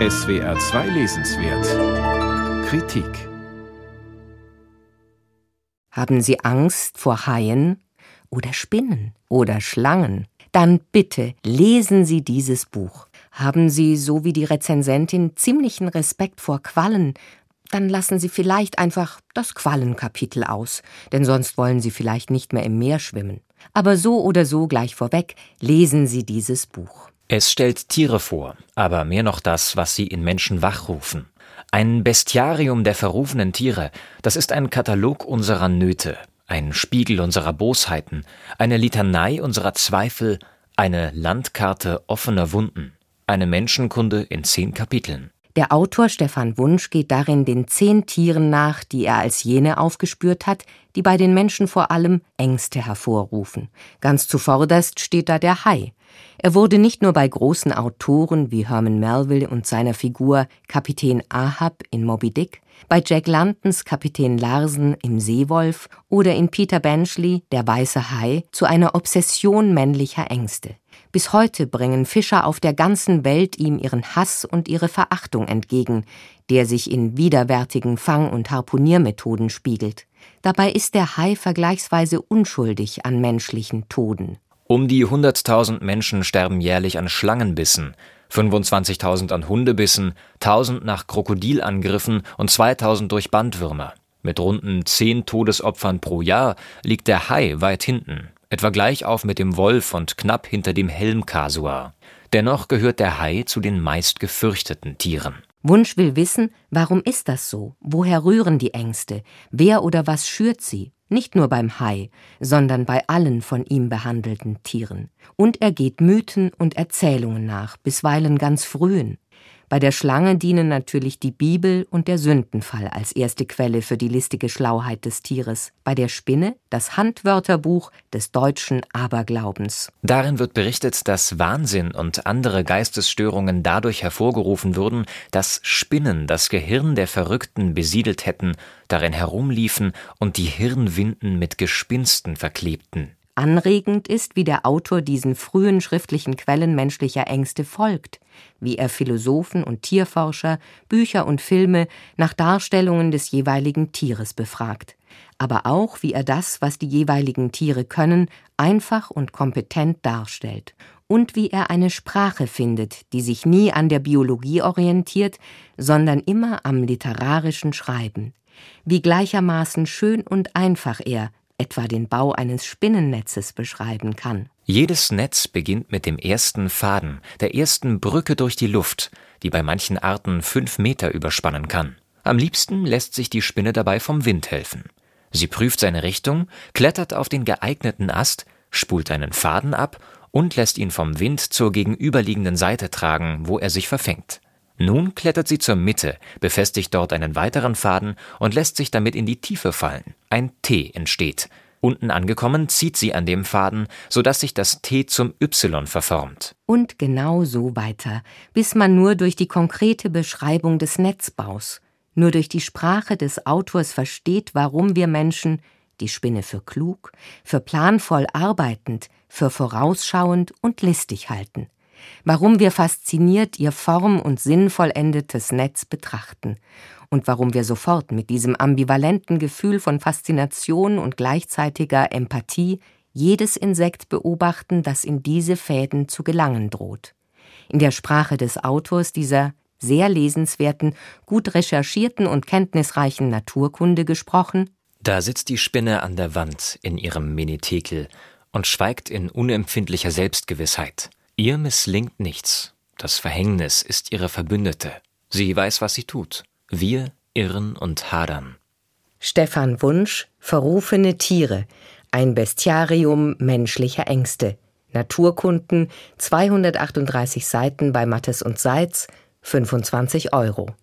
SWR 2 Lesenswert Kritik Haben Sie Angst vor Haien oder Spinnen oder Schlangen? Dann bitte lesen Sie dieses Buch. Haben Sie, so wie die Rezensentin, ziemlichen Respekt vor Quallen? Dann lassen Sie vielleicht einfach das Quallenkapitel aus, denn sonst wollen Sie vielleicht nicht mehr im Meer schwimmen. Aber so oder so gleich vorweg, lesen Sie dieses Buch. Es stellt Tiere vor, aber mehr noch das, was sie in Menschen wachrufen. Ein Bestiarium der verrufenen Tiere, das ist ein Katalog unserer Nöte, ein Spiegel unserer Bosheiten, eine Litanei unserer Zweifel, eine Landkarte offener Wunden, eine Menschenkunde in zehn Kapiteln. Der Autor Stefan Wunsch geht darin den zehn Tieren nach, die er als jene aufgespürt hat, die bei den Menschen vor allem Ängste hervorrufen. Ganz zuvorderst steht da der Hai. Er wurde nicht nur bei großen Autoren wie Herman Melville und seiner Figur Kapitän Ahab in Moby Dick, bei Jack Londons Kapitän Larsen im Seewolf oder in Peter Benchley Der weiße Hai zu einer Obsession männlicher Ängste. Bis heute bringen Fischer auf der ganzen Welt ihm ihren Hass und ihre Verachtung entgegen, der sich in widerwärtigen Fang- und Harpuniermethoden spiegelt. Dabei ist der Hai vergleichsweise unschuldig an menschlichen Toden. Um die 100.000 Menschen sterben jährlich an Schlangenbissen, 25.000 an Hundebissen, 1.000 nach Krokodilangriffen und 2.000 durch Bandwürmer. Mit runden 10 Todesopfern pro Jahr liegt der Hai weit hinten etwa gleich auf mit dem Wolf und knapp hinter dem Helmkasuar. Dennoch gehört der Hai zu den meist gefürchteten Tieren. Wunsch will wissen, warum ist das so? Woher rühren die Ängste? Wer oder was schürt sie? Nicht nur beim Hai, sondern bei allen von ihm behandelten Tieren. Und er geht Mythen und Erzählungen nach, bisweilen ganz frühen. Bei der Schlange dienen natürlich die Bibel und der Sündenfall als erste Quelle für die listige Schlauheit des Tieres, bei der Spinne das Handwörterbuch des deutschen Aberglaubens. Darin wird berichtet, dass Wahnsinn und andere Geistesstörungen dadurch hervorgerufen würden, dass Spinnen das Gehirn der Verrückten besiedelt hätten, darin herumliefen und die Hirnwinden mit Gespinsten verklebten. Anregend ist, wie der Autor diesen frühen schriftlichen Quellen menschlicher Ängste folgt, wie er Philosophen und Tierforscher, Bücher und Filme nach Darstellungen des jeweiligen Tieres befragt, aber auch wie er das, was die jeweiligen Tiere können, einfach und kompetent darstellt und wie er eine Sprache findet, die sich nie an der Biologie orientiert, sondern immer am literarischen Schreiben, wie gleichermaßen schön und einfach er etwa den Bau eines Spinnennetzes beschreiben kann. Jedes Netz beginnt mit dem ersten Faden, der ersten Brücke durch die Luft, die bei manchen Arten fünf Meter überspannen kann. Am liebsten lässt sich die Spinne dabei vom Wind helfen. Sie prüft seine Richtung, klettert auf den geeigneten Ast, spult einen Faden ab und lässt ihn vom Wind zur gegenüberliegenden Seite tragen, wo er sich verfängt. Nun klettert sie zur Mitte, befestigt dort einen weiteren Faden und lässt sich damit in die Tiefe fallen. Ein T entsteht. Unten angekommen zieht sie an dem Faden, sodass sich das T zum Y verformt. Und genau so weiter, bis man nur durch die konkrete Beschreibung des Netzbaus, nur durch die Sprache des Autors versteht, warum wir Menschen die Spinne für klug, für planvoll arbeitend, für vorausschauend und listig halten warum wir fasziniert ihr form- und sinnvollendetes Netz betrachten und warum wir sofort mit diesem ambivalenten Gefühl von Faszination und gleichzeitiger Empathie jedes Insekt beobachten, das in diese Fäden zu gelangen droht. In der Sprache des Autors dieser sehr lesenswerten, gut recherchierten und kenntnisreichen Naturkunde gesprochen. Da sitzt die Spinne an der Wand in ihrem Minitekel und schweigt in unempfindlicher Selbstgewissheit. Ihr misslingt nichts. Das Verhängnis ist ihre Verbündete. Sie weiß, was sie tut. Wir irren und hadern. Stefan Wunsch, Verrufene Tiere, ein Bestiarium menschlicher Ängste. Naturkunden, 238 Seiten bei Mattes und Seitz, 25 Euro.